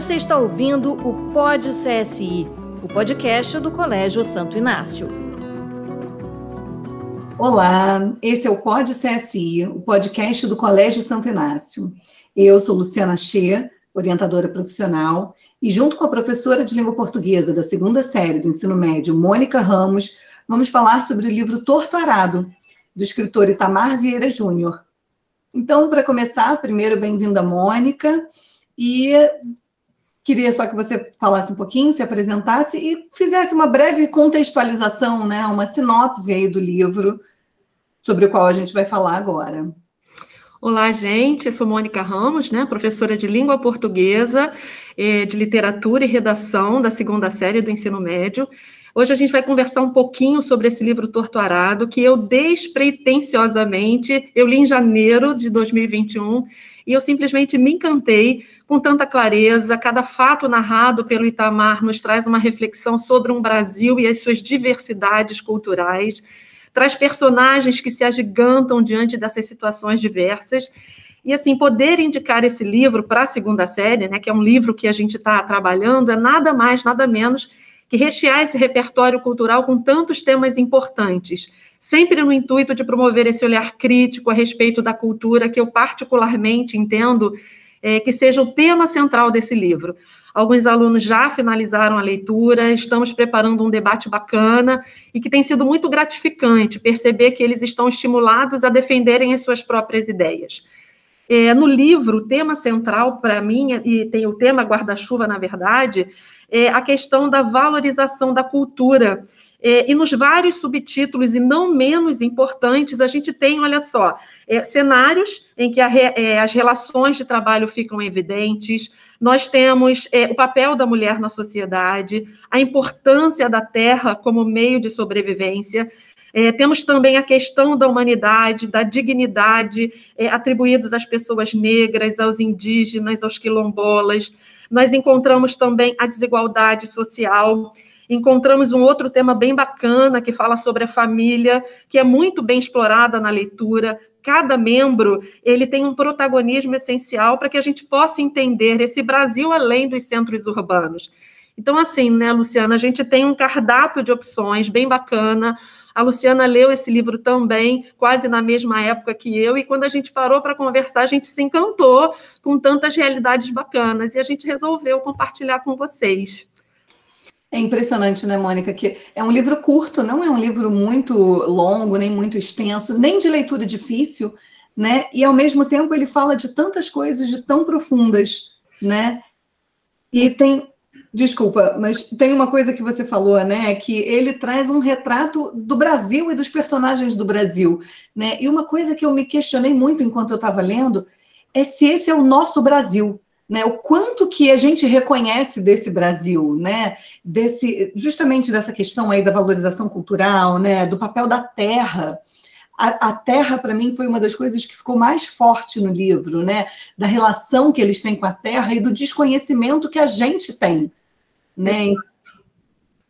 Você está ouvindo o Pod CSI, o podcast do Colégio Santo Inácio. Olá, esse é o Pod CSI, o podcast do Colégio Santo Inácio. Eu sou Luciana Xê, orientadora profissional, e junto com a professora de língua portuguesa da segunda série do ensino médio, Mônica Ramos, vamos falar sobre o livro Torto Arado, do escritor Itamar Vieira Júnior. Então, para começar, primeiro, bem-vinda, Mônica, e Queria só que você falasse um pouquinho, se apresentasse e fizesse uma breve contextualização, né, uma sinopse aí do livro sobre o qual a gente vai falar agora. Olá, gente. Eu sou Mônica Ramos, né, professora de língua portuguesa, eh, de literatura e redação da segunda série do ensino médio. Hoje a gente vai conversar um pouquinho sobre esse livro Torto Arado, que eu despretensiosamente, eu li em janeiro de 2021, e eu simplesmente me encantei com tanta clareza. Cada fato narrado pelo Itamar nos traz uma reflexão sobre um Brasil e as suas diversidades culturais, traz personagens que se agigantam diante dessas situações diversas. E assim, poder indicar esse livro para a segunda série, né, que é um livro que a gente está trabalhando, é nada mais, nada menos que rechear esse repertório cultural com tantos temas importantes, sempre no intuito de promover esse olhar crítico a respeito da cultura, que eu particularmente entendo é, que seja o tema central desse livro. Alguns alunos já finalizaram a leitura, estamos preparando um debate bacana e que tem sido muito gratificante perceber que eles estão estimulados a defenderem as suas próprias ideias. É, no livro, o tema central para mim, e tem o tema guarda-chuva, na verdade, é, a questão da valorização da cultura. É, e nos vários subtítulos, e não menos importantes, a gente tem, olha só, é, cenários em que re, é, as relações de trabalho ficam evidentes, nós temos é, o papel da mulher na sociedade, a importância da terra como meio de sobrevivência, é, temos também a questão da humanidade, da dignidade é, atribuídos às pessoas negras, aos indígenas, aos quilombolas. Nós encontramos também a desigualdade social. Encontramos um outro tema bem bacana que fala sobre a família, que é muito bem explorada na leitura. Cada membro ele tem um protagonismo essencial para que a gente possa entender esse Brasil além dos centros urbanos. Então, assim, né, Luciana, a gente tem um cardápio de opções bem bacana. A Luciana leu esse livro também, quase na mesma época que eu, e quando a gente parou para conversar, a gente se encantou com tantas realidades bacanas e a gente resolveu compartilhar com vocês. É impressionante, né, Mônica? Que é um livro curto, não é um livro muito longo, nem muito extenso, nem de leitura difícil, né? E ao mesmo tempo ele fala de tantas coisas de tão profundas, né? E tem Desculpa, mas tem uma coisa que você falou, né? Que ele traz um retrato do Brasil e dos personagens do Brasil, né? E uma coisa que eu me questionei muito enquanto eu estava lendo é se esse é o nosso Brasil, né? O quanto que a gente reconhece desse Brasil, né? Desse, justamente dessa questão aí da valorização cultural, né? Do papel da terra. A, a terra, para mim, foi uma das coisas que ficou mais forte no livro, né? Da relação que eles têm com a terra e do desconhecimento que a gente tem né?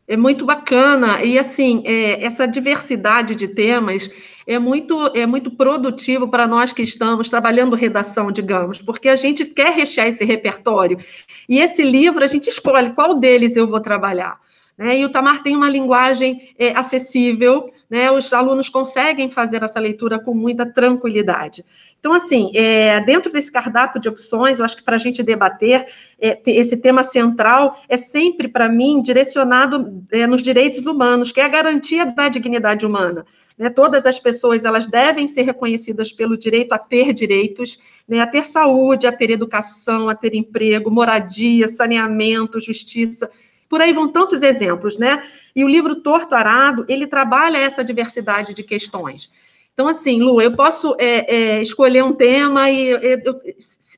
É muito bacana e assim é, essa diversidade de temas é muito é muito produtivo para nós que estamos trabalhando redação, digamos, porque a gente quer rechear esse repertório e esse livro a gente escolhe qual deles eu vou trabalhar. Né? E o Tamar tem uma linguagem é, acessível, né? os alunos conseguem fazer essa leitura com muita tranquilidade. Então, assim, é, dentro desse cardápio de opções, eu acho que para a gente debater, é, esse tema central é sempre, para mim, direcionado é, nos direitos humanos, que é a garantia da dignidade humana. Né? Todas as pessoas elas devem ser reconhecidas pelo direito a ter direitos, né? a ter saúde, a ter educação, a ter emprego, moradia, saneamento, justiça por aí vão tantos exemplos, né? E o livro Torto Arado, ele trabalha essa diversidade de questões. Então, assim, Lu, eu posso é, é, escolher um tema e eu,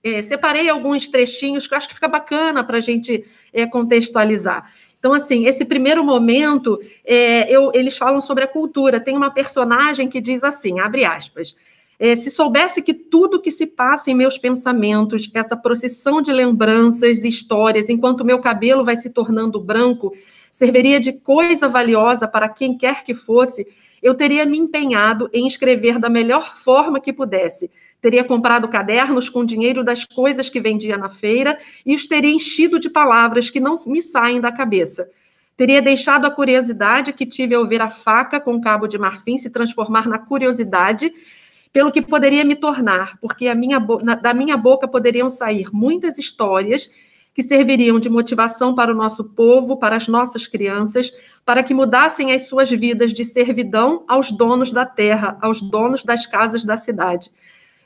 é, separei alguns trechinhos que eu acho que fica bacana para a gente é, contextualizar. Então, assim, esse primeiro momento, é, eu, eles falam sobre a cultura. Tem uma personagem que diz assim, abre aspas, é, se soubesse que tudo que se passa em meus pensamentos, essa procissão de lembranças histórias, enquanto meu cabelo vai se tornando branco, serviria de coisa valiosa para quem quer que fosse, eu teria me empenhado em escrever da melhor forma que pudesse, teria comprado cadernos com dinheiro das coisas que vendia na feira e os teria enchido de palavras que não me saem da cabeça. Teria deixado a curiosidade que tive ao ver a faca com cabo de marfim se transformar na curiosidade pelo que poderia me tornar, porque minha da minha boca poderiam sair muitas histórias que serviriam de motivação para o nosso povo, para as nossas crianças, para que mudassem as suas vidas de servidão aos donos da terra, aos donos das casas da cidade.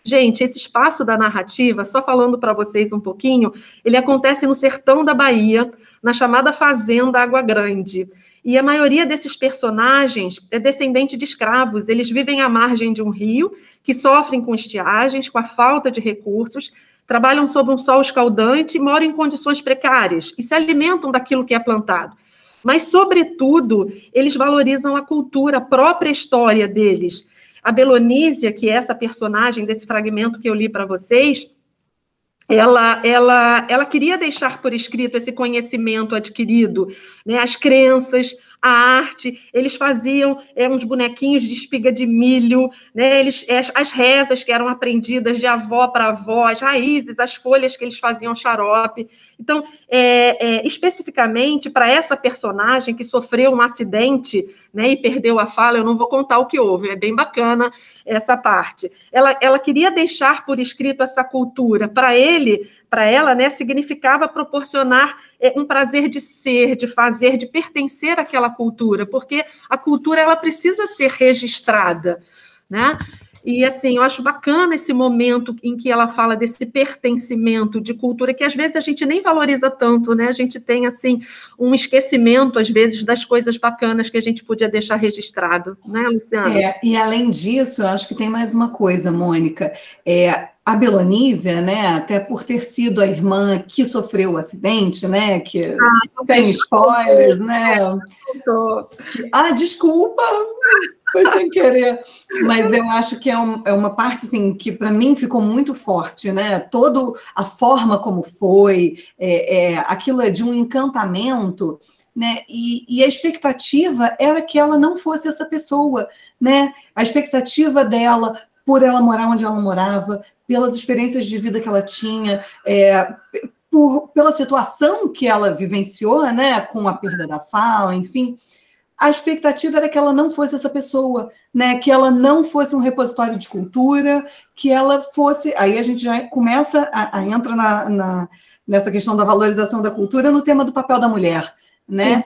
Gente, esse espaço da narrativa, só falando para vocês um pouquinho, ele acontece no sertão da Bahia, na chamada Fazenda Água Grande. E a maioria desses personagens é descendente de escravos. Eles vivem à margem de um rio, que sofrem com estiagens, com a falta de recursos, trabalham sob um sol escaldante, moram em condições precárias e se alimentam daquilo que é plantado. Mas, sobretudo, eles valorizam a cultura, a própria história deles. A Belonísia, que é essa personagem desse fragmento que eu li para vocês, ela, ela, ela queria deixar por escrito esse conhecimento adquirido, né, as crenças, a arte, eles faziam é, uns bonequinhos de espiga de milho, né? Eles, as, as rezas que eram aprendidas de avó para avó, as raízes, as folhas que eles faziam xarope. Então, é, é, especificamente para essa personagem que sofreu um acidente né, e perdeu a fala, eu não vou contar o que houve, é bem bacana essa parte. Ela, ela queria deixar por escrito essa cultura. Para ele, para ela, né, significava proporcionar é, um prazer de ser, de fazer, de pertencer àquela cultura, porque a cultura ela precisa ser registrada, né? E assim, eu acho bacana esse momento em que ela fala desse pertencimento de cultura que às vezes a gente nem valoriza tanto, né? A gente tem assim um esquecimento às vezes das coisas bacanas que a gente podia deixar registrado, né, Luciana? É, e além disso, eu acho que tem mais uma coisa, Mônica. É, a Belonísia, né, até por ter sido a irmã que sofreu o acidente, né, que ah, sem spoilers, né? Ah, desculpa, foi sem querer. Mas eu acho que é, um, é uma parte assim que para mim ficou muito forte, né? Todo a forma como foi, é, é, aquilo é de um encantamento. Né? E, e, a expectativa era que ela não fosse essa pessoa, né? A expectativa dela por ela morar onde ela morava, pelas experiências de vida que ela tinha, é, por, pela situação que ela vivenciou, né, com a perda da fala, enfim, a expectativa era que ela não fosse essa pessoa, né, que ela não fosse um repositório de cultura, que ela fosse. Aí a gente já começa a, a entra na, na, nessa questão da valorização da cultura no tema do papel da mulher, né?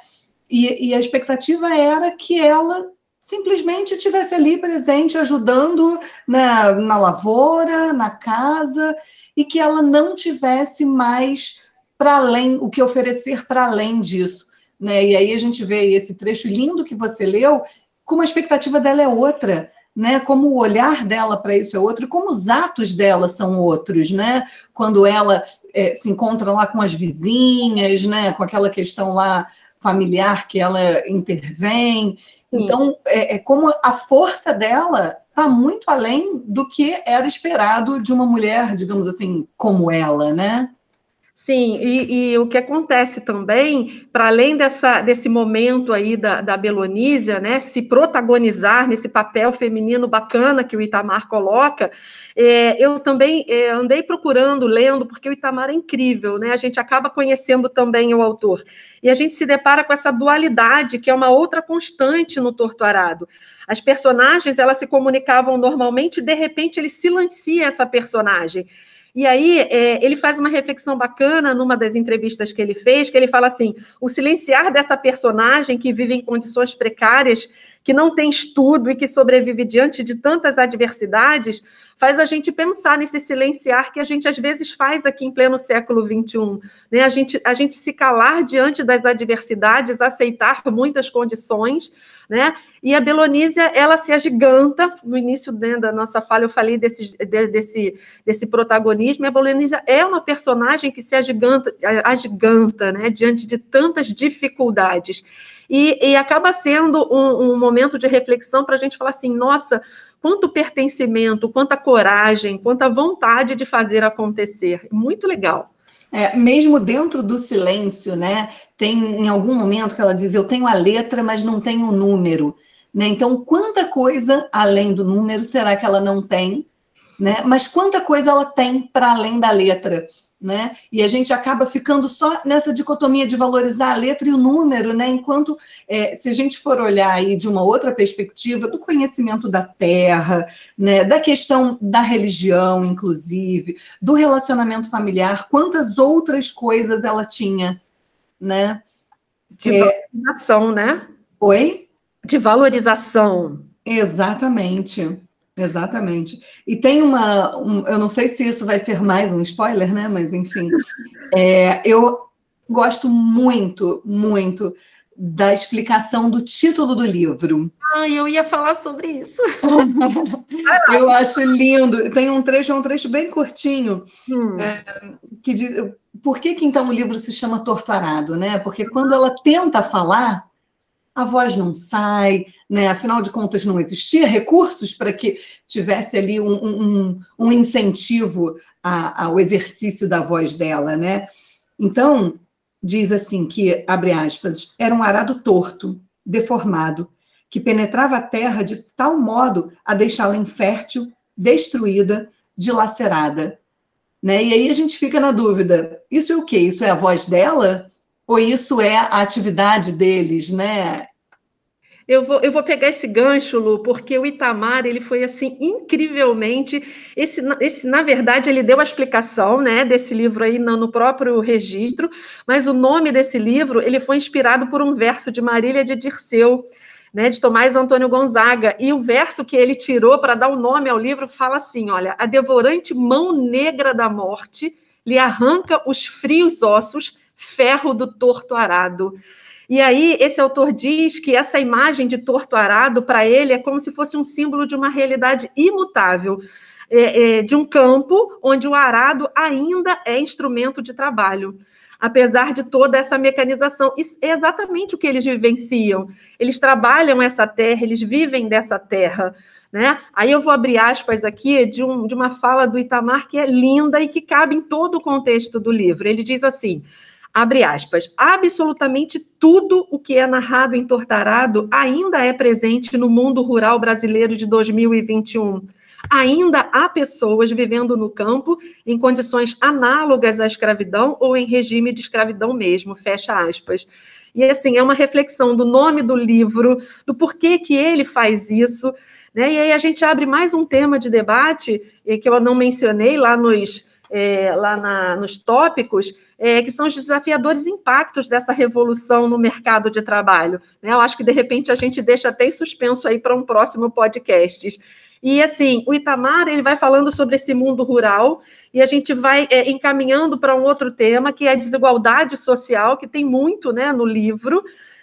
E, e a expectativa era que ela simplesmente estivesse ali presente, ajudando na, na lavoura, na casa, e que ela não tivesse mais para além, o que oferecer para além disso. Né? E aí a gente vê esse trecho lindo que você leu, como a expectativa dela é outra. Né, como o olhar dela para isso é outro, como os atos dela são outros, né? Quando ela é, se encontra lá com as vizinhas, né? Com aquela questão lá familiar que ela intervém. Então, é, é como a força dela está muito além do que era esperado de uma mulher, digamos assim, como ela, né? Sim, e, e, o que acontece também, para além dessa, desse momento aí da, da Belonísia, né, se protagonizar nesse papel feminino bacana que o Itamar coloca, é, eu também é, andei procurando, lendo, porque o Itamar é incrível, né? A gente acaba conhecendo também o autor. E a gente se depara com essa dualidade, que é uma outra constante no Torto Arado. As personagens, elas se comunicavam normalmente, de repente ele silencia essa personagem. E aí é, ele faz uma reflexão bacana numa das entrevistas que ele fez, que ele fala assim: o silenciar dessa personagem que vive em condições precárias, que não tem estudo e que sobrevive diante de tantas adversidades, faz a gente pensar nesse silenciar que a gente às vezes faz aqui em pleno século XXI. Né? A, gente, a gente se calar diante das adversidades, aceitar muitas condições né? E a Belonísia, ela se agiganta, no início né, da nossa fala eu falei desse, desse, desse protagonismo, e a Belonísia é uma personagem que se agiganta, agiganta né, diante de tantas dificuldades. E, e acaba sendo um, um momento de reflexão para a gente falar assim, nossa, quanto pertencimento, quanta coragem, quanta vontade de fazer acontecer. Muito legal. É, mesmo dentro do silêncio, né? Tem em algum momento que ela diz: Eu tenho a letra, mas não tenho o número. Né? Então, quanta coisa além do número será que ela não tem? né? Mas quanta coisa ela tem para além da letra, né? E a gente acaba ficando só nessa dicotomia de valorizar a letra e o número, né? Enquanto é, se a gente for olhar aí de uma outra perspectiva do conhecimento da terra, né? Da questão da religião, inclusive, do relacionamento familiar, quantas outras coisas ela tinha, né? De é... valorização, né? Oi? De valorização. Exatamente. Exatamente. E tem uma. Um, eu não sei se isso vai ser mais um spoiler, né? Mas, enfim. É, eu gosto muito, muito da explicação do título do livro. Ah, eu ia falar sobre isso. eu acho lindo. Tem um trecho, é um trecho bem curtinho, hum. é, que diz. Por que, que então o livro se chama Torturado, né? Porque quando ela tenta falar, a voz não sai, né? afinal de contas, não existia recursos para que tivesse ali um, um, um incentivo a, ao exercício da voz dela. Né? Então, diz assim que, abre aspas, era um arado torto, deformado, que penetrava a terra de tal modo a deixá-la infértil, destruída, dilacerada. Né? E aí a gente fica na dúvida: isso é o quê? Isso é a voz dela? Ou isso é a atividade deles, né? Eu vou, eu vou pegar esse gancho, Lu, porque o Itamar, ele foi assim, incrivelmente. Esse, esse, na verdade, ele deu a explicação né, desse livro aí no, no próprio registro, mas o nome desse livro ele foi inspirado por um verso de Marília de Dirceu, né, de Tomás Antônio Gonzaga. E o verso que ele tirou para dar o nome ao livro fala assim: olha, a devorante mão negra da morte lhe arranca os frios ossos ferro do torto arado. E aí, esse autor diz que essa imagem de torto arado, para ele, é como se fosse um símbolo de uma realidade imutável, é, é, de um campo onde o arado ainda é instrumento de trabalho apesar de toda essa mecanização. Isso é exatamente o que eles vivenciam. Eles trabalham essa terra, eles vivem dessa terra. Né? Aí eu vou abrir aspas aqui de, um, de uma fala do Itamar que é linda e que cabe em todo o contexto do livro. Ele diz assim: abre aspas, absolutamente tudo o que é narrado em Tortarado ainda é presente no mundo rural brasileiro de 2021. Ainda há pessoas vivendo no campo em condições análogas à escravidão ou em regime de escravidão mesmo, fecha aspas. E assim, é uma reflexão do nome do livro, do porquê que ele faz isso, né? E aí a gente abre mais um tema de debate que eu não mencionei lá nos é, lá na, nos tópicos, é, que são os desafiadores impactos dessa revolução no mercado de trabalho. Né? Eu acho que, de repente, a gente deixa até em suspenso aí para um próximo podcast. E, assim, o Itamar ele vai falando sobre esse mundo rural e a gente vai é, encaminhando para um outro tema, que é a desigualdade social, que tem muito né, no livro,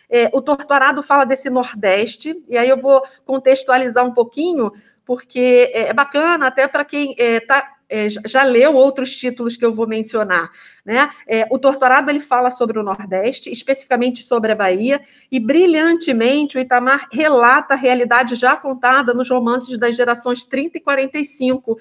é, o Torturado fala desse Nordeste, e aí eu vou contextualizar um pouquinho, porque é, é bacana até para quem está é, já leu outros títulos que eu vou mencionar. Né? É, o Torturado ele fala sobre o Nordeste, especificamente sobre a Bahia, e brilhantemente o Itamar relata a realidade já contada nos romances das gerações 30 e 45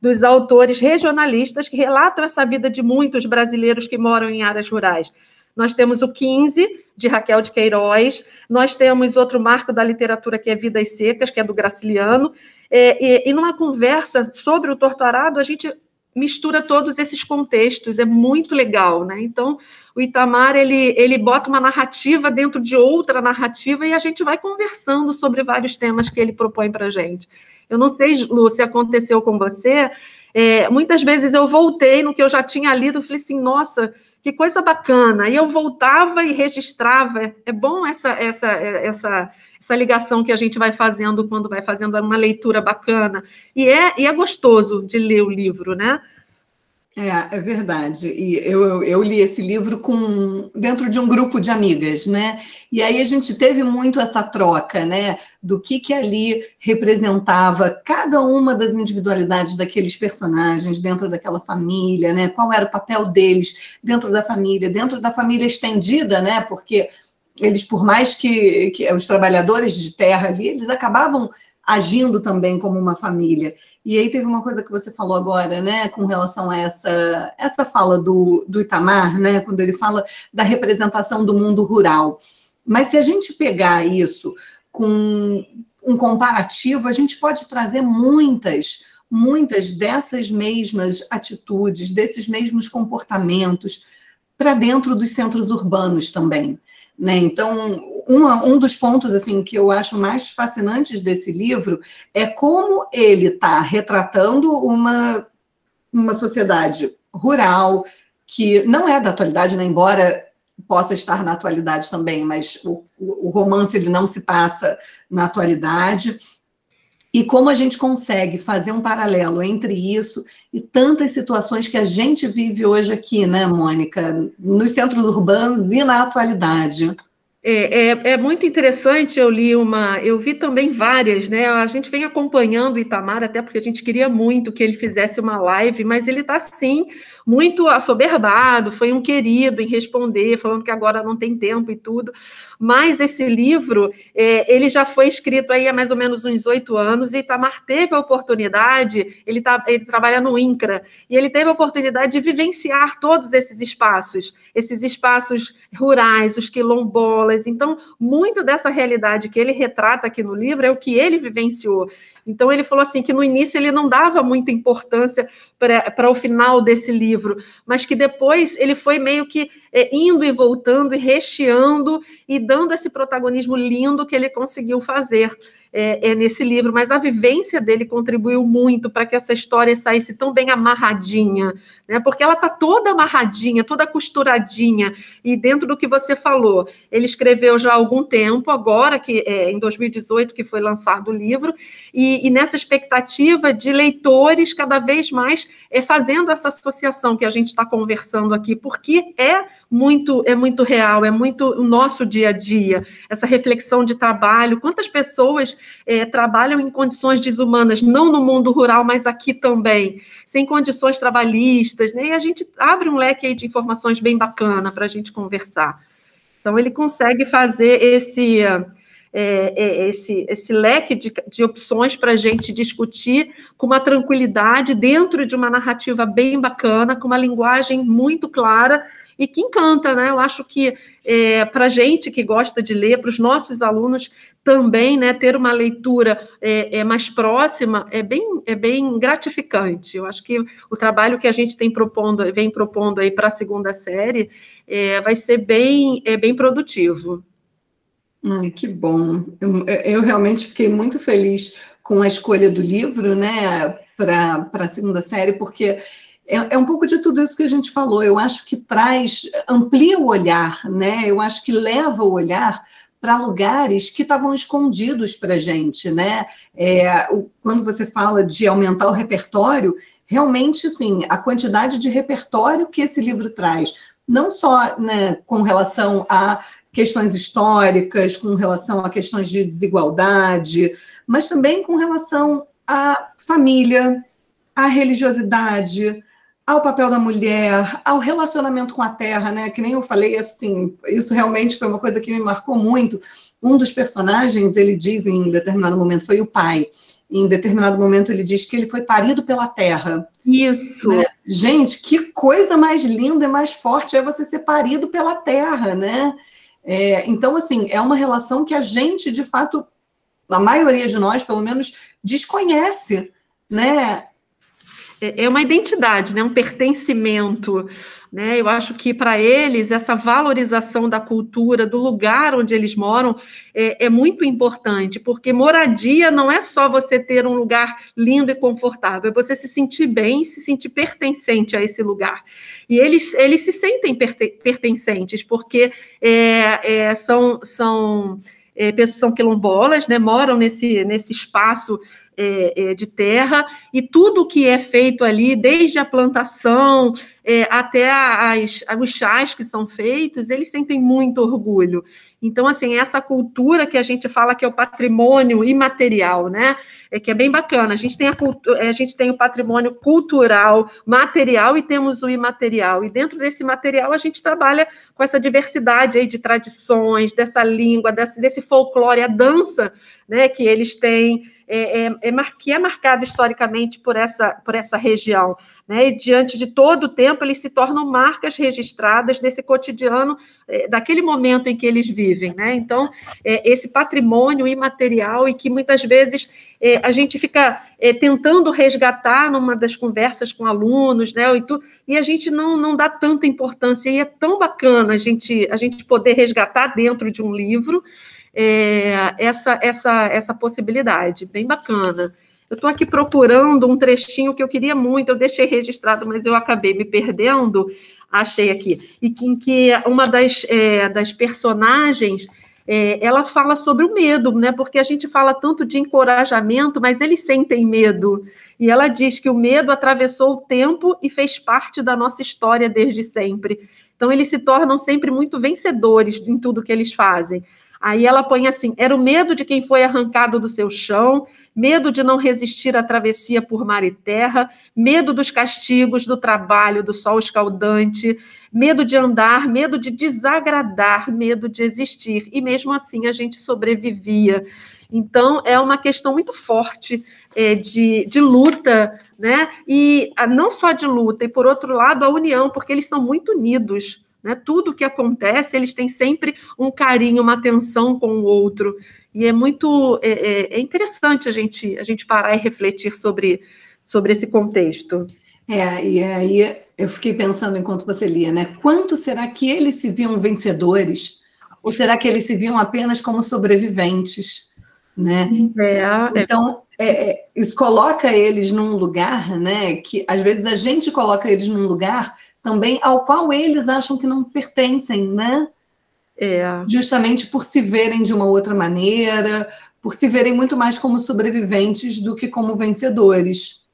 dos autores regionalistas que relatam essa vida de muitos brasileiros que moram em áreas rurais. Nós temos o 15, de Raquel de Queiroz, nós temos outro marco da literatura que é Vidas Secas, que é do Graciliano, é, e, e numa conversa sobre o torturado, a gente mistura todos esses contextos, é muito legal, né? Então, o Itamar, ele, ele bota uma narrativa dentro de outra narrativa e a gente vai conversando sobre vários temas que ele propõe para a gente. Eu não sei, Lu, se aconteceu com você, é, muitas vezes eu voltei no que eu já tinha lido falei assim, nossa, que coisa bacana. E eu voltava e registrava. É bom essa, essa, essa, essa ligação que a gente vai fazendo quando vai fazendo uma leitura bacana. E é, e é gostoso de ler o livro, né? É, é verdade. E eu, eu, eu, li esse livro com dentro de um grupo de amigas, né? E aí a gente teve muito essa troca, né? Do que que ali representava cada uma das individualidades daqueles personagens dentro daquela família, né? Qual era o papel deles dentro da família, dentro da família estendida, né? Porque eles, por mais que, que os trabalhadores de terra ali, eles acabavam agindo também como uma família. E aí teve uma coisa que você falou agora, né, com relação a essa, essa fala do, do Itamar, né, quando ele fala da representação do mundo rural. Mas se a gente pegar isso com um comparativo, a gente pode trazer muitas muitas dessas mesmas atitudes, desses mesmos comportamentos para dentro dos centros urbanos também. Né? Então, uma, um dos pontos assim que eu acho mais fascinantes desse livro é como ele está retratando uma, uma sociedade rural que não é da atualidade, né? embora possa estar na atualidade também, mas o, o romance ele não se passa na atualidade e como a gente consegue fazer um paralelo entre isso e tantas situações que a gente vive hoje aqui, né, Mônica, nos centros urbanos e na atualidade. É, é, é, muito interessante, eu li uma, eu vi também várias, né? A gente vem acompanhando o Itamar, até porque a gente queria muito que ele fizesse uma live, mas ele está sim muito assoberbado, foi um querido em responder, falando que agora não tem tempo e tudo. Mas esse livro, é, ele já foi escrito aí há mais ou menos uns oito anos, e Itamar teve a oportunidade, ele, tá, ele trabalha no INCRA, e ele teve a oportunidade de vivenciar todos esses espaços, esses espaços rurais, os quilombolas. Então, muito dessa realidade que ele retrata aqui no livro é o que ele vivenciou. Então, ele falou assim que no início ele não dava muita importância para o final desse livro, mas que depois ele foi meio que é, indo e voltando e recheando e dando esse protagonismo lindo que ele conseguiu fazer é, é, nesse livro, mas a vivência dele contribuiu muito para que essa história saísse tão bem amarradinha, né? Porque ela está toda amarradinha, toda costuradinha, e dentro do que você falou, ele escreveu já há algum tempo, agora que é, em 2018 que foi lançado o livro, e, e nessa expectativa de leitores cada vez mais é, fazendo essa associação que a gente está conversando aqui, porque é muito é muito real, é muito o nosso dia a dia, essa reflexão de trabalho, quantas pessoas é, trabalham em condições desumanas, não no mundo rural, mas aqui também, sem condições trabalhistas, né? E a gente abre um leque de informações bem bacana para a gente conversar. Então, ele consegue fazer esse, é, é, esse, esse leque de, de opções para a gente discutir com uma tranquilidade, dentro de uma narrativa bem bacana, com uma linguagem muito clara e que encanta, né? Eu acho que é, para a gente que gosta de ler, para os nossos alunos também, né, ter uma leitura é, é, mais próxima é bem, é bem gratificante. Eu acho que o trabalho que a gente tem propondo, vem propondo aí para a segunda série é, vai ser bem, é, bem produtivo. Ai, que bom. Eu, eu realmente fiquei muito feliz com a escolha do livro, né, para a segunda série, porque é, é, um pouco de tudo isso que a gente falou. Eu acho que traz, amplia o olhar, né? Eu acho que leva o olhar para lugares que estavam escondidos para a gente, né? É, o, quando você fala de aumentar o repertório, realmente, sim, a quantidade de repertório que esse livro traz, não só né, com relação a questões históricas, com relação a questões de desigualdade, mas também com relação à família, à religiosidade, ao papel da mulher, ao relacionamento com a terra, né? Que nem eu falei, assim, isso realmente foi uma coisa que me marcou muito. Um dos personagens, ele diz em determinado momento, foi o pai. Em determinado momento, ele diz que ele foi parido pela terra. Isso. Né? Gente, que coisa mais linda e mais forte é você ser parido pela terra, né? É, então, assim, é uma relação que a gente, de fato, a maioria de nós, pelo menos, desconhece, né? É, é uma identidade, né? um pertencimento. Né? Eu acho que para eles essa valorização da cultura, do lugar onde eles moram, é, é, muito importante, porque moradia não é só você ter um lugar lindo e confortável, é você se sentir bem, se sentir pertencente a esse lugar. E eles, eles se sentem pertencentes, porque é, é, são, são é, pessoas são quilombolas, né? moram nesse, nesse espaço é, é, de terra, e tudo que é feito ali, desde a plantação é, até as, os chás que são feitos, eles sentem muito orgulho. Então, assim, essa cultura que a gente fala que é o patrimônio imaterial, né? É que é bem bacana. A gente tem a, a gente tem o patrimônio cultural, material e temos o imaterial. E dentro desse material a gente trabalha com essa diversidade aí de tradições, dessa língua, desse, desse folclore, a dança né, que eles têm, é, é, é, que é marcada historicamente por essa, por essa região. Né, e diante de todo o tempo, eles se tornam marcas registradas desse cotidiano, é, daquele momento em que eles vivem. né? Então, é, esse patrimônio imaterial e que muitas vezes é, a gente fica tentando resgatar numa das conversas com alunos, né? E, tu, e a gente não, não dá tanta importância, e é tão bacana a gente, a gente poder resgatar dentro de um livro é, essa, essa, essa possibilidade, bem bacana. Eu estou aqui procurando um trechinho que eu queria muito, eu deixei registrado, mas eu acabei me perdendo, achei aqui, e em que uma das, é, das personagens é, ela fala sobre o medo, né? Porque a gente fala tanto de encorajamento, mas eles sentem medo. E ela diz que o medo atravessou o tempo e fez parte da nossa história desde sempre. Então, eles se tornam sempre muito vencedores em tudo que eles fazem. Aí ela põe assim: era o medo de quem foi arrancado do seu chão, medo de não resistir à travessia por mar e terra, medo dos castigos, do trabalho, do sol escaldante, medo de andar, medo de desagradar, medo de existir. E mesmo assim a gente sobrevivia. Então, é uma questão muito forte é, de, de luta, né? E a, não só de luta, e por outro lado, a união, porque eles são muito unidos. Né? Tudo que acontece, eles têm sempre um carinho, uma atenção com o outro. E é muito é, é, é interessante a gente, a gente parar e refletir sobre, sobre esse contexto. É, e aí eu fiquei pensando enquanto você lia, né? Quanto será que eles se viam vencedores? Ou será que eles se viam apenas como sobreviventes? Né? É, é. então, é, é, isso coloca eles num lugar, né? Que às vezes a gente coloca eles num lugar também ao qual eles acham que não pertencem, né? É. Justamente por se verem de uma outra maneira, por se verem muito mais como sobreviventes do que como vencedores.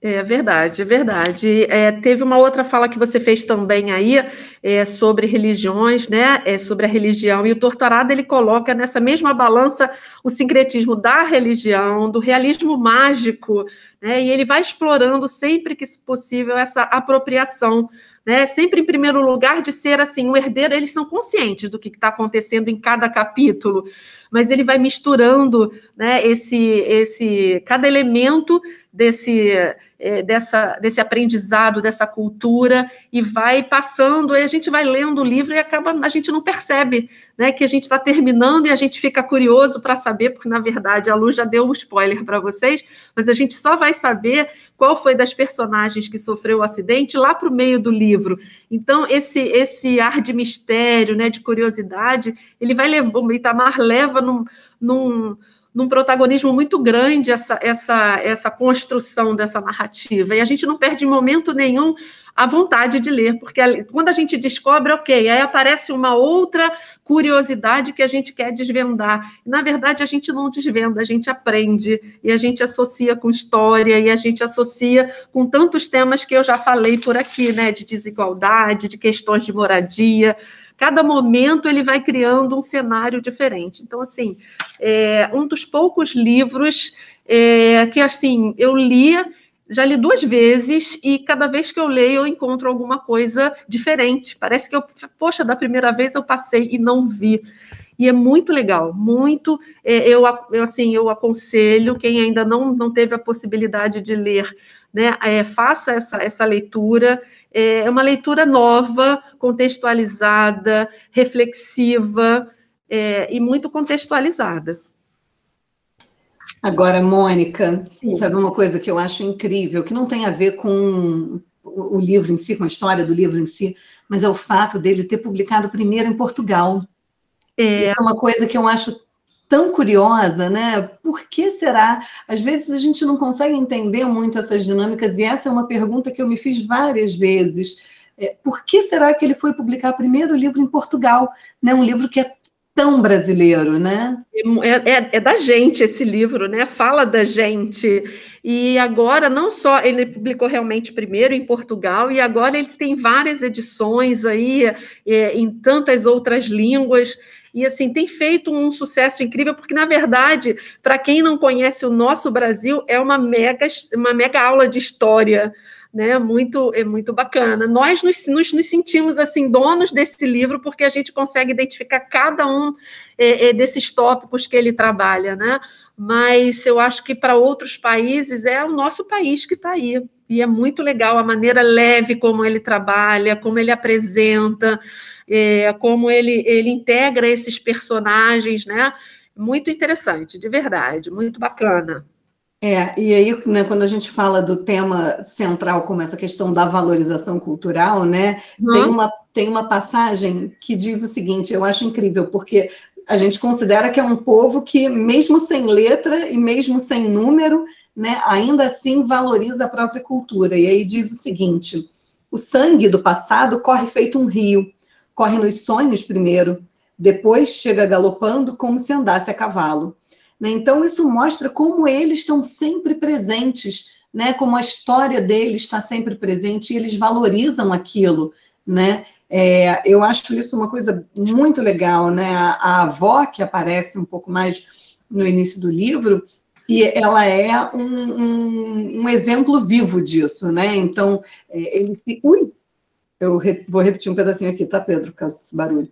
É verdade, é verdade. É, teve uma outra fala que você fez também aí é, sobre religiões, né? É, sobre a religião. E o Torturado ele coloca nessa mesma balança o sincretismo da religião, do realismo mágico, né? E ele vai explorando sempre que possível essa apropriação né, sempre em primeiro lugar de ser assim, o herdeiro, eles são conscientes do que está acontecendo em cada capítulo, mas ele vai misturando né, esse, esse, cada elemento desse, é, dessa, desse aprendizado, dessa cultura, e vai passando, e a gente vai lendo o livro e acaba, a gente não percebe né, que a gente está terminando e a gente fica curioso para saber, porque na verdade a Lu já deu um spoiler para vocês, mas a gente só vai saber qual foi das personagens que sofreu o acidente lá para o meio do livro. Então, esse, esse ar de mistério, né, de curiosidade, ele vai levar, o Itamar leva num, num num protagonismo muito grande essa, essa, essa construção dessa narrativa. E a gente não perde em momento nenhum a vontade de ler, porque quando a gente descobre, ok, aí aparece uma outra curiosidade que a gente quer desvendar. Na verdade, a gente não desvenda, a gente aprende e a gente associa com história e a gente associa com tantos temas que eu já falei por aqui, né? De desigualdade, de questões de moradia cada momento ele vai criando um cenário diferente. Então, assim, é um dos poucos livros é, que, assim, eu lia, já li duas vezes, e cada vez que eu leio eu encontro alguma coisa diferente. Parece que eu, poxa, da primeira vez eu passei e não vi. E é muito legal, muito. É, eu, eu, assim, eu aconselho quem ainda não, não teve a possibilidade de ler né, é, faça essa, essa leitura. É, é uma leitura nova, contextualizada, reflexiva é, e muito contextualizada. Agora, Mônica, Sim. sabe uma coisa que eu acho incrível, que não tem a ver com o livro em si, com a história do livro em si, mas é o fato dele ter publicado primeiro em Portugal. É. Isso é uma coisa que eu acho tão curiosa, né? Por que será? Às vezes a gente não consegue entender muito essas dinâmicas, e essa é uma pergunta que eu me fiz várias vezes. É, por que será que ele foi publicar primeiro livro em Portugal? Né? Um livro que é tão brasileiro, né? É, é, é, da gente esse livro, né? Fala da gente. E agora, não só ele publicou realmente primeiro em Portugal, e agora ele tem várias edições aí é, em tantas outras línguas e assim tem feito um sucesso incrível, porque na verdade, para quem não conhece o nosso Brasil, é uma mega, uma mega aula de história. Né? Muito é muito bacana. Nós nos, nos, nos, sentimos assim donos desse livro porque a gente consegue identificar cada um é, é, desses tópicos que ele trabalha, né? Mas eu acho que para outros países é o nosso país que está aí. E é muito legal a maneira leve como ele trabalha, como ele apresenta, é, como ele, ele integra esses personagens, né? Muito interessante, de verdade, muito bacana. É, e aí, né, quando a gente fala do tema central, como essa questão da valorização cultural, né, uhum. tem, uma, tem uma passagem que diz o seguinte, eu acho incrível, porque a gente considera que é um povo que, mesmo sem letra e mesmo sem número, né, ainda assim valoriza a própria cultura. E aí diz o seguinte: o sangue do passado corre feito um rio, corre nos sonhos primeiro, depois chega galopando como se andasse a cavalo. Né? Então, isso mostra como eles estão sempre presentes, né? como a história deles está sempre presente, e eles valorizam aquilo. Né? É, eu acho isso uma coisa muito legal. Né? A, a avó, que aparece um pouco mais no início do livro, e ela é um, um, um, exemplo vivo disso, né? Então, é, ele ui, eu re, vou repetir um pedacinho aqui, tá, Pedro, desse barulho.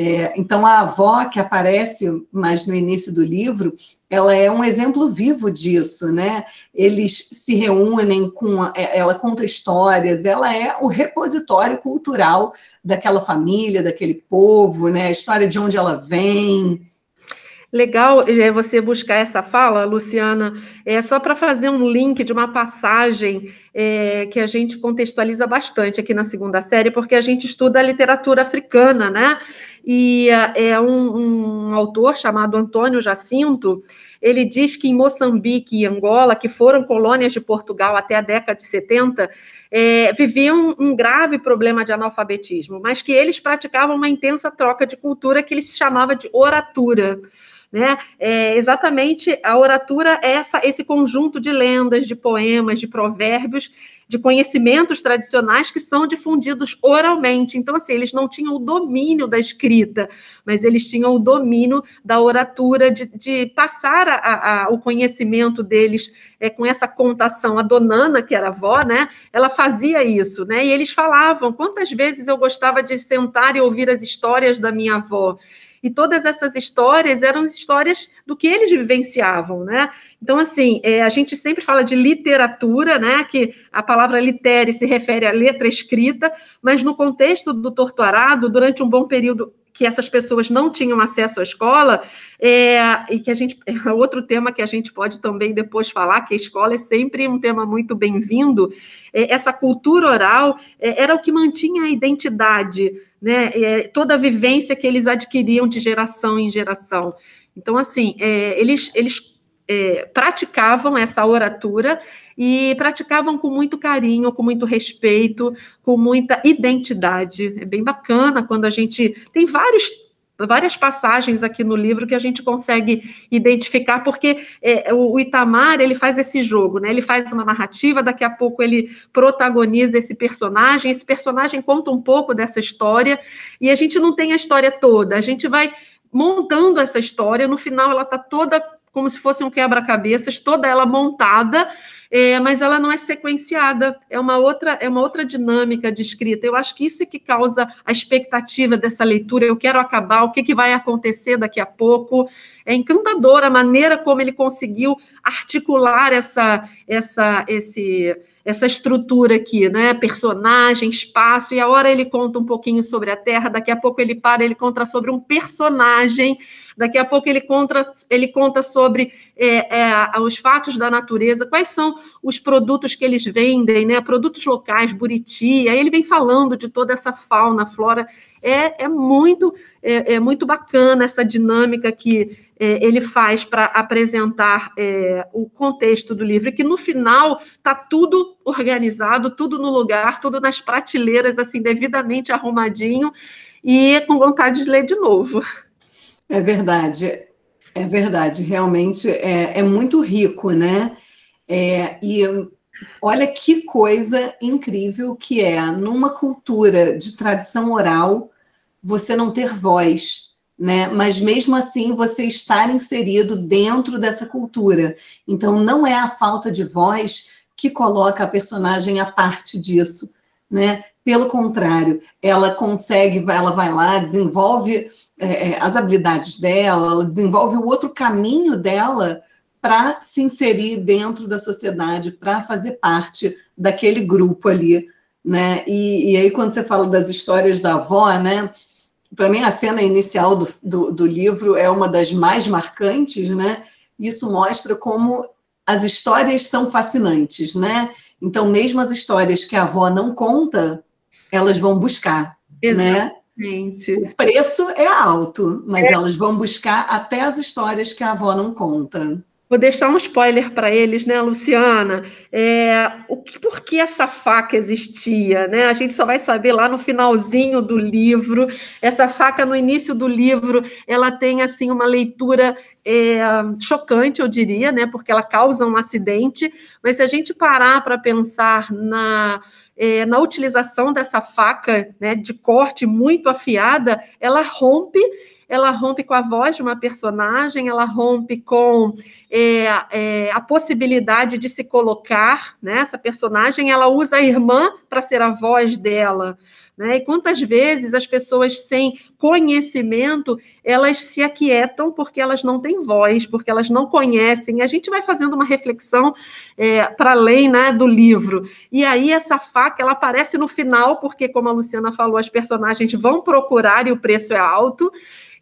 É, então, a avó que aparece mais no início do livro, ela é um exemplo vivo disso, né? Eles se reúnem com, é, ela conta histórias, ela é o repositório cultural daquela família, daquele povo, né? A história de onde ela vem, Legal é você buscar essa fala, Luciana, é só para fazer um link de uma passagem é, que a gente contextualiza bastante aqui na segunda série, porque a gente estuda a literatura africana, né? E é um, um autor chamado Antônio Jacinto, ele diz que em Moçambique e Angola, que foram colônias de Portugal até a década de 70, é, viviam um grave problema de analfabetismo, mas que eles praticavam uma intensa troca de cultura que ele chamava de oratura. Né? É, exatamente a oratura é essa, esse conjunto de lendas, de poemas, de provérbios, de conhecimentos tradicionais que são difundidos oralmente. Então, assim, eles não tinham o domínio da escrita, mas eles tinham o domínio da oratura, de, de passar a, a, o conhecimento deles é, com essa contação. A Donana, que era avó, né, ela fazia isso, né? E eles falavam quantas vezes eu gostava de sentar e ouvir as histórias da minha avó. E todas essas histórias eram histórias do que eles vivenciavam, né? Então, assim, é, a gente sempre fala de literatura, né? Que a palavra litere se refere à letra escrita, mas no contexto do torturado, durante um bom período que essas pessoas não tinham acesso à escola, é, e que a gente é outro tema que a gente pode também depois falar, que a escola é sempre um tema muito bem-vindo. É, essa cultura oral é, era o que mantinha a identidade, né? É, toda a vivência que eles adquiriam de geração em geração. Então, assim, é, eles, eles é, praticavam essa oratura e praticavam com muito carinho, com muito respeito, com muita identidade. É bem bacana quando a gente tem vários várias passagens aqui no livro que a gente consegue identificar, porque é, o Itamar ele faz esse jogo, né? Ele faz uma narrativa, daqui a pouco ele protagoniza esse personagem, esse personagem conta um pouco dessa história, e a gente não tem a história toda, a gente vai montando essa história, no final ela está toda como se fosse um quebra-cabeças, toda ela montada, é, mas ela não é sequenciada, é uma outra é uma outra dinâmica de escrita. Eu acho que isso é que causa a expectativa dessa leitura. Eu quero acabar, o que, que vai acontecer daqui a pouco. É encantadora a maneira como ele conseguiu articular essa essa esse essa estrutura aqui, né? Personagem, espaço, e a hora ele conta um pouquinho sobre a Terra, daqui a pouco ele para, ele conta sobre um personagem, daqui a pouco ele conta, ele conta sobre é, é, os fatos da natureza, quais são os produtos que eles vendem, né? Produtos locais, Buriti, aí ele vem falando de toda essa fauna, flora. É, é muito é, é muito bacana essa dinâmica que é, ele faz para apresentar é, o contexto do livro, que no final está tudo organizado, tudo no lugar, tudo nas prateleiras, assim, devidamente arrumadinho, e com vontade de ler de novo. É verdade, é verdade, realmente é, é muito rico, né? É, e olha que coisa incrível que é, numa cultura de tradição oral, você não ter voz né? Mas mesmo assim você estar inserido dentro dessa cultura. Então não é a falta de voz que coloca a personagem à parte disso, né? Pelo contrário, ela consegue, ela vai lá, desenvolve é, é as habilidades dela, ela desenvolve o outro caminho dela para se inserir dentro da sociedade, para fazer parte daquele grupo ali, né? E, e, aí quando você fala das histórias da avó, né? Para mim a cena inicial do, do, do livro é uma das mais marcantes, né? Isso mostra como as histórias são fascinantes, né? Então, mesmo as histórias que a avó não conta, elas vão buscar, né? Exatamente. O preço é alto, mas é. elas vão buscar até as histórias que a avó não conta. Vou deixar um spoiler para eles, né, Luciana? É, o que, por que essa faca existia? Né? A gente só vai saber lá no finalzinho do livro. Essa faca, no início do livro, ela tem assim uma leitura é, chocante, eu diria, né? Porque ela causa um acidente. Mas se a gente parar para pensar na é, na utilização dessa faca né, de corte muito afiada, ela rompe ela rompe com a voz de uma personagem, ela rompe com é, é, a possibilidade de se colocar, né? Essa personagem, ela usa a irmã para ser a voz dela. Né? E quantas vezes as pessoas sem conhecimento elas se aquietam porque elas não têm voz, porque elas não conhecem. A gente vai fazendo uma reflexão é, para além né, do livro. E aí essa faca ela aparece no final, porque, como a Luciana falou, as personagens vão procurar e o preço é alto.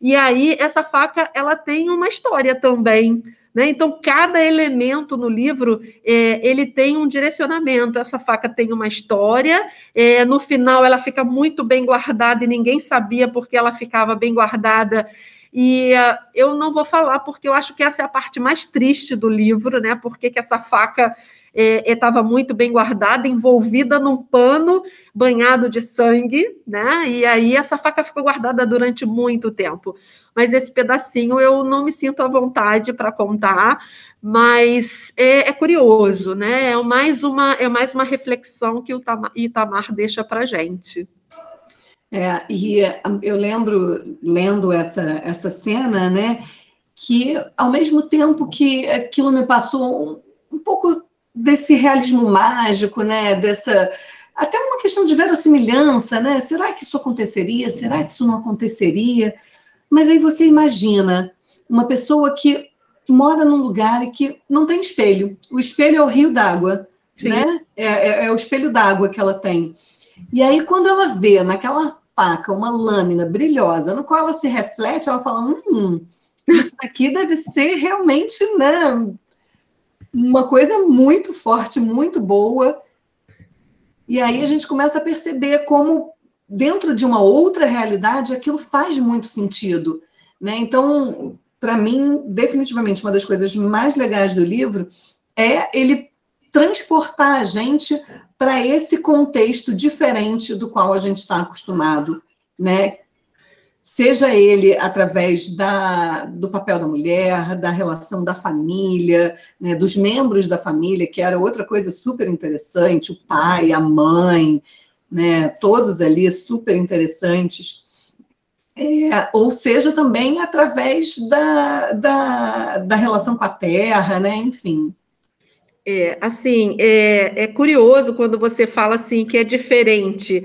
E aí essa faca ela tem uma história também. Né? Então, cada elemento no livro é, ele tem um direcionamento. Essa faca tem uma história. É, no final, ela fica muito bem guardada e ninguém sabia porque ela ficava bem guardada. E uh, eu não vou falar porque eu acho que essa é a parte mais triste do livro, né? Porque que essa faca estava é, é muito bem guardada, envolvida num pano banhado de sangue, né? E aí essa faca ficou guardada durante muito tempo. Mas esse pedacinho eu não me sinto à vontade para contar, mas é, é, curioso, né? É mais uma, é mais uma reflexão que o Itamar deixa para gente. É, e eu lembro, lendo essa, essa cena, né, que ao mesmo tempo que aquilo me passou um, um pouco desse realismo mágico, né? Dessa até uma questão de verossimilhança, né? Será que isso aconteceria? Será que isso não aconteceria? Mas aí você imagina uma pessoa que mora num lugar que não tem espelho. O espelho é o rio d'água, né? É, é, é o espelho d'água que ela tem. E aí, quando ela vê naquela faca uma lâmina brilhosa, no qual ela se reflete, ela fala: hum, isso aqui deve ser realmente, né? Uma coisa muito forte, muito boa. E aí a gente começa a perceber como, dentro de uma outra realidade, aquilo faz muito sentido. Né? Então, para mim, definitivamente, uma das coisas mais legais do livro é ele transportar a gente para esse contexto diferente do qual a gente está acostumado, né? Seja ele através da, do papel da mulher, da relação da família, né, dos membros da família, que era outra coisa super interessante, o pai, a mãe, né, todos ali super interessantes. É, ou seja, também através da, da, da relação com a terra, né, enfim. É, assim, é, é curioso quando você fala assim que é diferente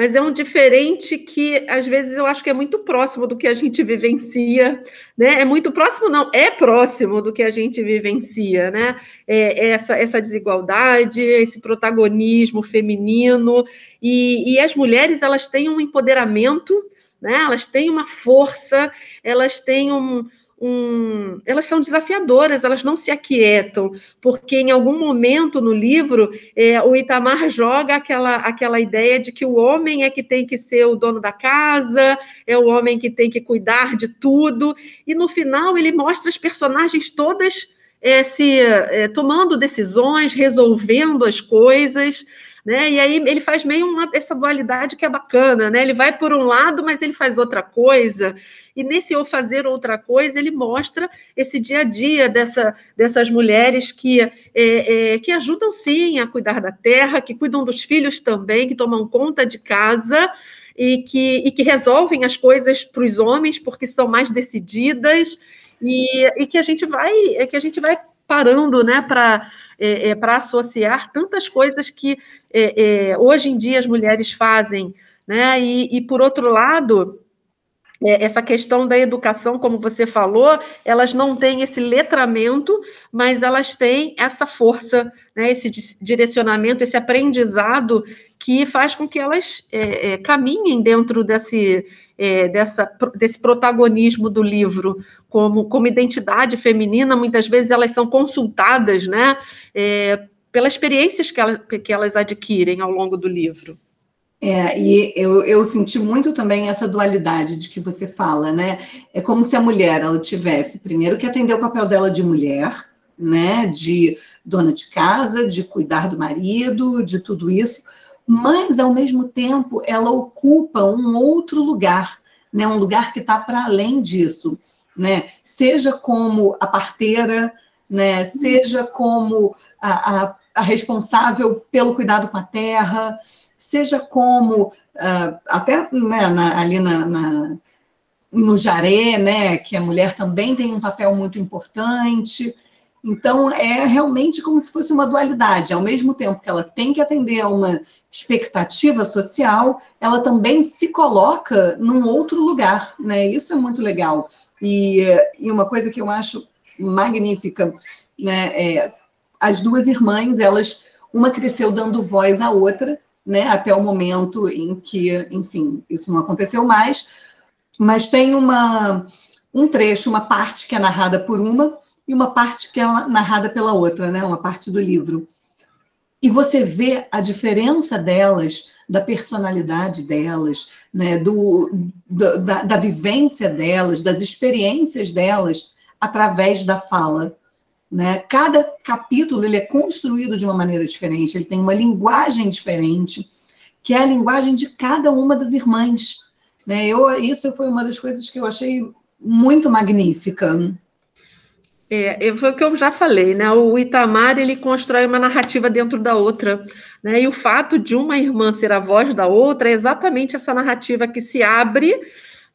mas é um diferente que às vezes eu acho que é muito próximo do que a gente vivencia, né? É muito próximo, não, é próximo do que a gente vivencia, né? É, é essa, essa desigualdade, esse protagonismo feminino, e, e as mulheres elas têm um empoderamento, né? Elas têm uma força, elas têm um, um, elas são desafiadoras, elas não se aquietam, porque em algum momento no livro é, o Itamar joga aquela, aquela ideia de que o homem é que tem que ser o dono da casa, é o homem que tem que cuidar de tudo, e no final ele mostra as personagens todas é, se é, tomando decisões, resolvendo as coisas. Né? E aí ele faz meio uma, essa dualidade que é bacana, né? Ele vai por um lado, mas ele faz outra coisa. E nesse ou fazer outra coisa, ele mostra esse dia a dia dessa, dessas mulheres que, é, é, que ajudam sim a cuidar da terra, que cuidam dos filhos também, que tomam conta de casa. E que, e que resolvem as coisas para os homens porque são mais decididas e, e que a gente vai que a gente vai parando né, para é, é, associar tantas coisas que é, é, hoje em dia as mulheres fazem. Né? E, e por outro lado, é, essa questão da educação, como você falou, elas não têm esse letramento, mas elas têm essa força, né, esse direcionamento, esse aprendizado que faz com que elas é, é, caminhem dentro desse, é, dessa, desse protagonismo do livro, como, como identidade feminina, muitas vezes elas são consultadas né, é, pelas experiências que, ela, que elas adquirem ao longo do livro. É, e eu, eu senti muito também essa dualidade de que você fala, né? É como se a mulher ela tivesse primeiro que atender o papel dela de mulher, né? De dona de casa, de cuidar do marido, de tudo isso, mas ao mesmo tempo ela ocupa um outro lugar, né? Um lugar que está para além disso, né? Seja como a parteira, né? Seja como a, a, a responsável pelo cuidado com a terra seja como uh, até né, na, ali na, na, no Jaré, né, que a mulher também tem um papel muito importante. Então, é realmente como se fosse uma dualidade. Ao mesmo tempo que ela tem que atender a uma expectativa social, ela também se coloca num outro lugar. Né? Isso é muito legal. E, e uma coisa que eu acho magnífica, né, é, as duas irmãs, elas, uma cresceu dando voz à outra, né, até o momento em que, enfim, isso não aconteceu mais, mas tem uma, um trecho, uma parte que é narrada por uma e uma parte que é narrada pela outra, né, uma parte do livro. E você vê a diferença delas, da personalidade delas, né, do, do da, da vivência delas, das experiências delas, através da fala. Né? Cada capítulo ele é construído de uma maneira diferente, ele tem uma linguagem diferente, que é a linguagem de cada uma das irmãs. Né? Eu, isso foi uma das coisas que eu achei muito magnífica. É, foi o que eu já falei, né? O Itamar ele constrói uma narrativa dentro da outra, né? E o fato de uma irmã ser a voz da outra é exatamente essa narrativa que se abre,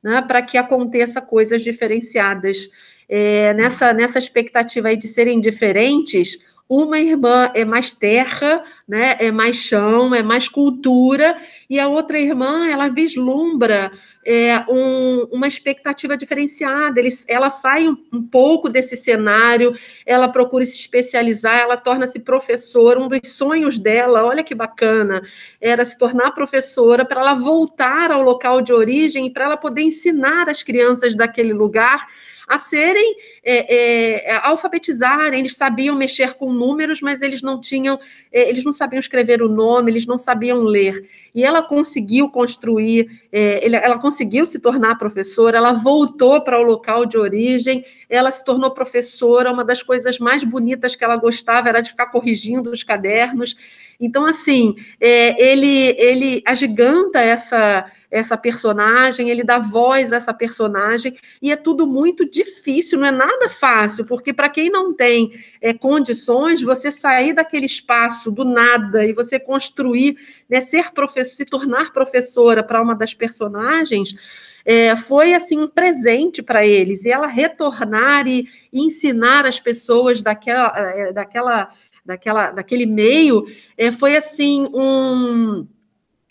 né, para que aconteça coisas diferenciadas é, nessa, nessa expectativa aí de serem diferentes, uma irmã é mais terra, né, é mais chão, é mais cultura, e a outra irmã ela vislumbra é, um, uma expectativa diferenciada. Ele, ela sai um, um, pouco desse cenário, ela procura se especializar, ela torna-se professora. Um dos sonhos dela, olha que bacana, era se tornar professora para ela voltar ao local de origem e para ela poder ensinar as crianças daquele lugar a serem é, é, alfabetizarem. Eles sabiam mexer com números, mas eles não tinham, é, eles não sabiam escrever o nome, eles não sabiam ler. E ela conseguiu construir, é, ela conseguiu se tornar professora, ela voltou para o local de origem, ela se tornou professora. Uma das coisas mais bonitas que ela gostava era de ficar corrigindo os cadernos. Então, assim, é, ele, ele agiganta essa, essa personagem, ele dá voz a essa personagem, e é tudo muito difícil, não é nada fácil, porque para quem não tem é, condições, você sair daquele espaço do nada e você construir, né, ser professor, se tornar professora para uma das personagens. É, foi assim um presente para eles e ela retornar e, e ensinar as pessoas daquela, é, daquela daquela, daquele meio, é, foi assim um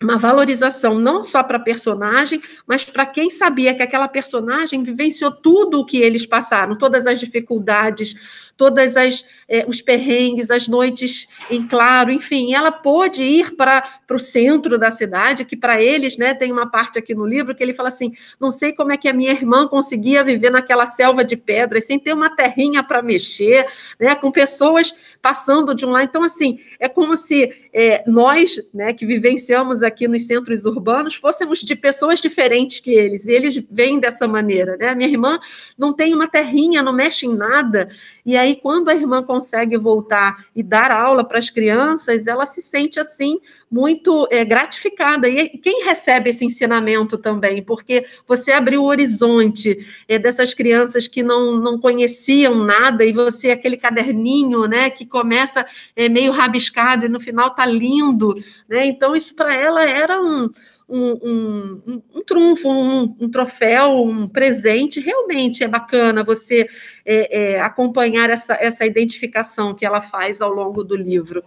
uma valorização não só para a personagem, mas para quem sabia que aquela personagem vivenciou tudo o que eles passaram, todas as dificuldades, todas as eh, os perrengues, as noites em claro, enfim, ela pôde ir para o centro da cidade, que para eles, né, tem uma parte aqui no livro que ele fala assim, não sei como é que a minha irmã conseguia viver naquela selva de pedras sem ter uma terrinha para mexer, né, com pessoas passando de um lado, então assim, é como se é, nós, né, que vivenciamos nos centros urbanos, fôssemos de pessoas diferentes que eles, e eles vêm dessa maneira, né? Minha irmã não tem uma terrinha, não mexe em nada, e aí quando a irmã consegue voltar e dar aula para as crianças, ela se sente assim muito é, gratificada. E quem recebe esse ensinamento também, porque você abriu o horizonte é, dessas crianças que não, não conheciam nada, e você, aquele caderninho, né, que começa é, meio rabiscado e no final está lindo, né? Então, isso para ela era um, um, um, um trunfo, um, um, troféu, um presente. Realmente é bacana você é, é, acompanhar essa, essa identificação que ela faz ao longo do livro.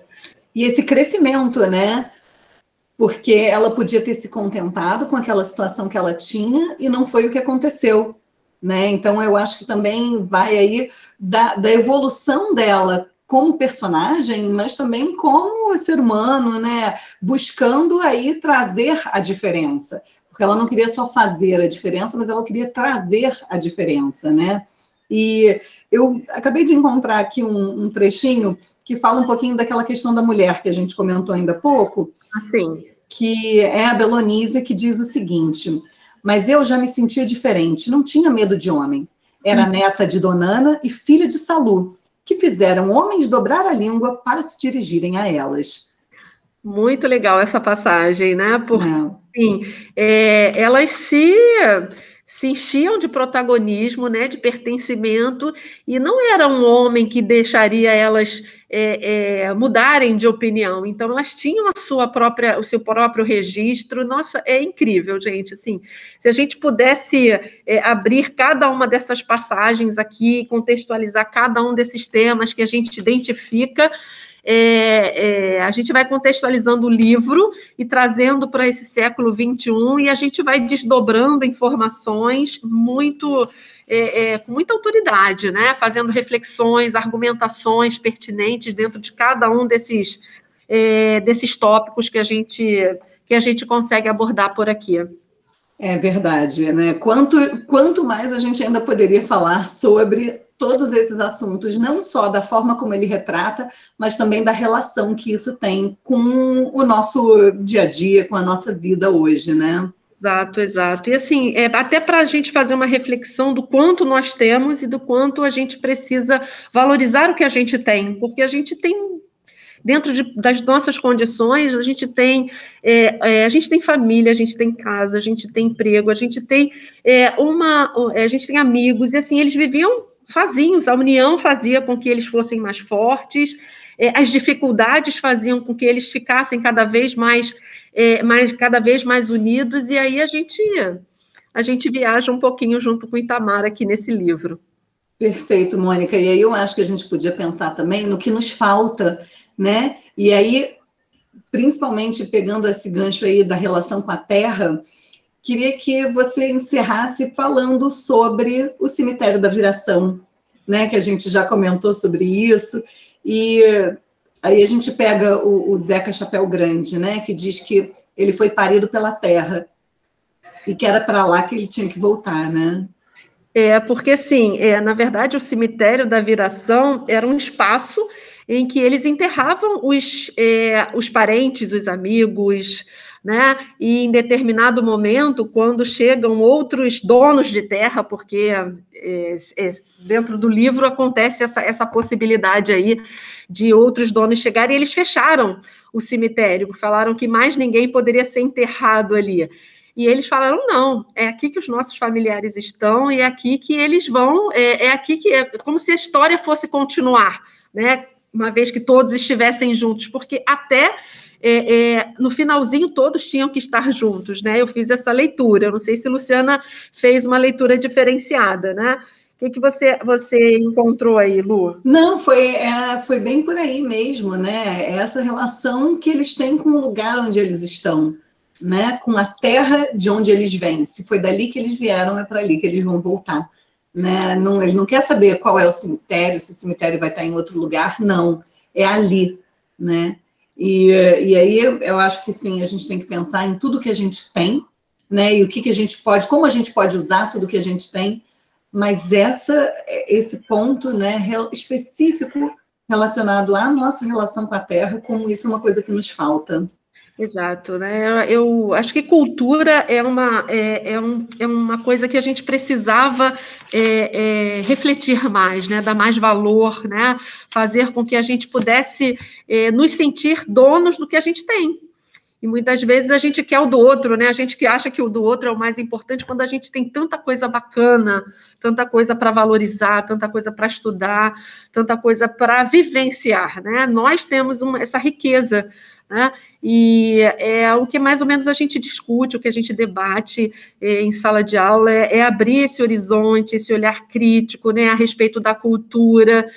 E esse crescimento, né? Porque ela podia ter se contentado com aquela situação que ela tinha e não foi o que aconteceu. Né? Então, eu acho que também vai aí da, da evolução dela como personagem, mas também como ser humano, né? Buscando aí trazer a diferença. Porque ela não queria só fazer a diferença, mas ela queria trazer a diferença, né? E eu acabei de encontrar aqui um, um trechinho que fala um pouquinho daquela questão da mulher que a gente comentou ainda há pouco. Assim. Que é a Belonise que diz o seguinte: Mas eu já me sentia diferente, não tinha medo de homem. Era hum. neta de Donana e filha de Salu que fizeram homens dobrar a língua para se dirigirem a elas. Muito legal essa passagem, né? Porque sim, é, elas se se enchiam de protagonismo, né, de pertencimento, e não era um homem que deixaria elas é, é, mudarem de opinião. Então, elas tinham a sua própria, o seu próprio registro. Nossa, é incrível, gente. Assim, se a gente pudesse é, abrir cada uma dessas passagens aqui, contextualizar cada um desses temas que a gente identifica, é, é, a gente vai contextualizando o livro e trazendo para esse século XXI e a gente vai desdobrando informações muito é, é, com muita autoridade, né? Fazendo reflexões, argumentações pertinentes dentro de cada um desses é, desses tópicos que a gente que a gente consegue abordar por aqui. É verdade, né? Quanto, quanto mais a gente ainda poderia falar sobre todos esses assuntos, não só da forma como ele retrata, mas também da relação que isso tem com o nosso dia a dia, com a nossa vida hoje, né? Exato, exato. E assim, é, até para a gente fazer uma reflexão do quanto nós temos e do quanto a gente precisa valorizar o que a gente tem, porque a gente tem dentro de, das nossas condições, a gente tem é, é, a gente tem família, a gente tem casa, a gente tem emprego, a gente tem é, uma, a gente tem amigos, e assim, eles viviam sozinhos. A união fazia com que eles fossem mais fortes, é, as dificuldades faziam com que eles ficassem cada vez mais, é, mais, cada vez mais unidos, e aí a gente a gente viaja um pouquinho junto com Itamar aqui nesse livro. Perfeito, Mônica. E aí eu acho que a gente podia pensar também no que nos falta, né? E aí, principalmente pegando esse gancho aí da relação com a terra, queria que você encerrasse falando sobre o cemitério da Viração, né? Que a gente já comentou sobre isso. E aí a gente pega o, o Zeca Chapéu Grande, né? Que diz que ele foi parido pela terra e que era para lá que ele tinha que voltar, né? É, porque assim, é, na verdade, o cemitério da Viração era um espaço em que eles enterravam os, é, os parentes, os amigos, né? E em determinado momento, quando chegam outros donos de terra, porque é, é, dentro do livro acontece essa, essa possibilidade aí de outros donos chegarem, e eles fecharam o cemitério, falaram que mais ninguém poderia ser enterrado ali. E eles falaram: não, é aqui que os nossos familiares estão, e é aqui que eles vão, é, é aqui que é como se a história fosse continuar, né? Uma vez que todos estivessem juntos, porque até é, é, no finalzinho todos tinham que estar juntos, né? Eu fiz essa leitura. Eu não sei se Luciana fez uma leitura diferenciada, né? O que, que você, você encontrou aí, Lu? Não, foi, é, foi bem por aí mesmo, né? É essa relação que eles têm com o lugar onde eles estão, né? Com a terra de onde eles vêm. Se foi dali que eles vieram, é para ali que eles vão voltar. Né? Não, ele não quer saber qual é o cemitério, se o cemitério vai estar em outro lugar, não. É ali, né? E, e aí eu acho que sim, a gente tem que pensar em tudo que a gente tem, né? E o que, que a gente pode, como a gente pode usar tudo que a gente tem, mas essa, esse ponto né, específico relacionado à nossa relação com a Terra, como isso é uma coisa que nos falta. Exato, né? Eu acho que cultura é uma, é, é, um, é uma coisa que a gente precisava é, é, refletir mais, né? Dar mais valor, né? Fazer com que a gente pudesse é, nos sentir donos do que a gente tem. E muitas vezes a gente quer o do outro, né? A gente que acha que o do outro é o mais importante quando a gente tem tanta coisa bacana, tanta coisa para valorizar, tanta coisa para estudar, tanta coisa para vivenciar, né? Nós temos uma, essa riqueza né? E é o que mais ou menos a gente discute, o que a gente debate é, em sala de aula é, é, abrir esse horizonte, esse olhar crítico, né, a respeito da cultura.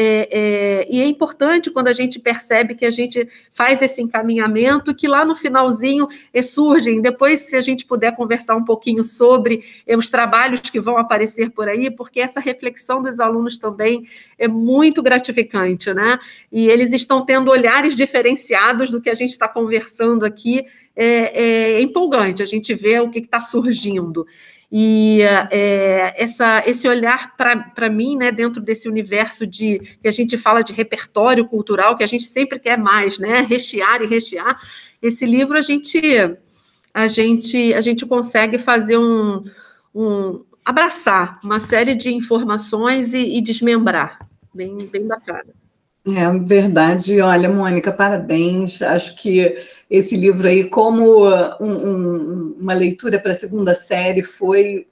É, é, e é importante quando a gente percebe que a gente faz esse encaminhamento, que lá no finalzinho é, surgem, depois, se a gente puder conversar um pouquinho sobre é, os trabalhos que vão aparecer por aí, porque essa reflexão dos alunos também é muito gratificante, né? E eles estão tendo olhares diferenciados do que a gente está conversando aqui, é, é empolgante a gente vê o que está surgindo. E é, essa, esse olhar para mim, né, dentro desse universo de que a gente fala de repertório cultural, que a gente sempre quer mais, né, rechear e rechear, esse livro a gente a gente a gente consegue fazer um, um abraçar uma série de informações e, e desmembrar, bem bem bacana. É verdade. Olha, Mônica, parabéns. Acho que esse livro aí, como um, um, uma leitura para a segunda série, foi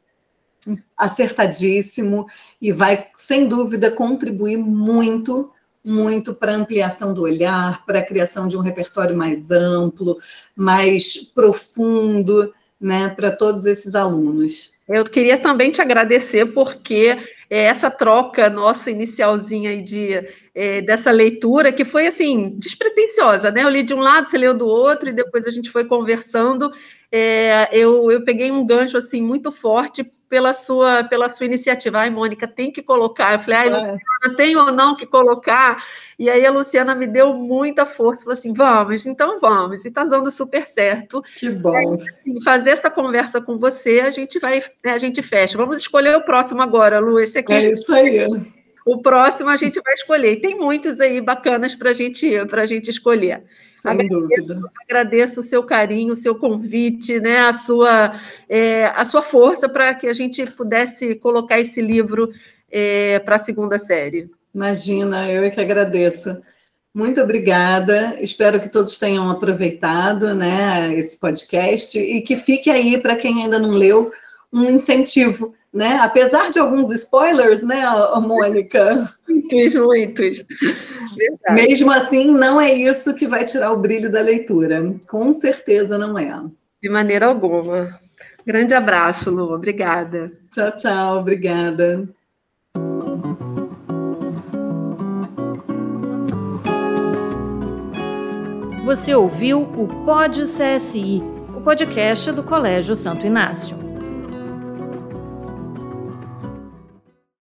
acertadíssimo e vai, sem dúvida, contribuir muito, muito para a ampliação do olhar, para a criação de um repertório mais amplo, mais profundo, né, para todos esses alunos. Eu queria também te agradecer, porque é, essa troca nossa inicialzinha de, é, dessa leitura, que foi assim, despretensiosa, né? Eu li de um lado, você leu do outro, e depois a gente foi conversando. É, eu, eu peguei um gancho assim muito forte pela sua, pela sua iniciativa. Ai, Mônica, tem que colocar. Eu falei, ai, é. Luciana, tem ou não que colocar? E aí a Luciana me deu muita força, falou assim, vamos, então vamos, e está dando super certo. Que bom. Aí, assim, fazer essa conversa com você, a gente vai, né, a gente fecha. Vamos escolher o próximo agora, Lu, esse aqui. É isso aí. O próximo a gente vai escolher. E tem muitos aí bacanas para gente, a gente escolher. Sem agradeço, dúvida. Agradeço o seu carinho, o seu convite, né, a, sua, é, a sua força para que a gente pudesse colocar esse livro é, para a segunda série. Imagina, eu é que agradeço. Muito obrigada. Espero que todos tenham aproveitado né, esse podcast e que fique aí, para quem ainda não leu, um incentivo né? Apesar de alguns spoilers, né, Mônica? Muitos, muitos. Verdade. Mesmo assim, não é isso que vai tirar o brilho da leitura. Com certeza não é. De maneira alguma. Grande abraço, Lu. Obrigada. Tchau, tchau. Obrigada. Você ouviu o Pod CSI, o podcast do Colégio Santo Inácio.